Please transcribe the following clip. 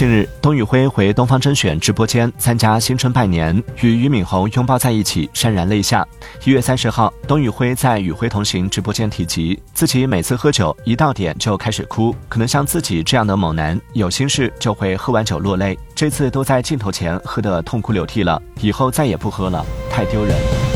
近日董宇辉回东方甄选直播间参加新春拜年与俞敏洪拥抱在一起潸然泪下。一月三十号董宇辉在与辉同行直播间提及自己每次喝酒一到点就开始哭可能像自己这样的猛男有心事就会喝完酒落泪这次都在镜头前喝得痛哭流涕了以后再也不喝了太丢人。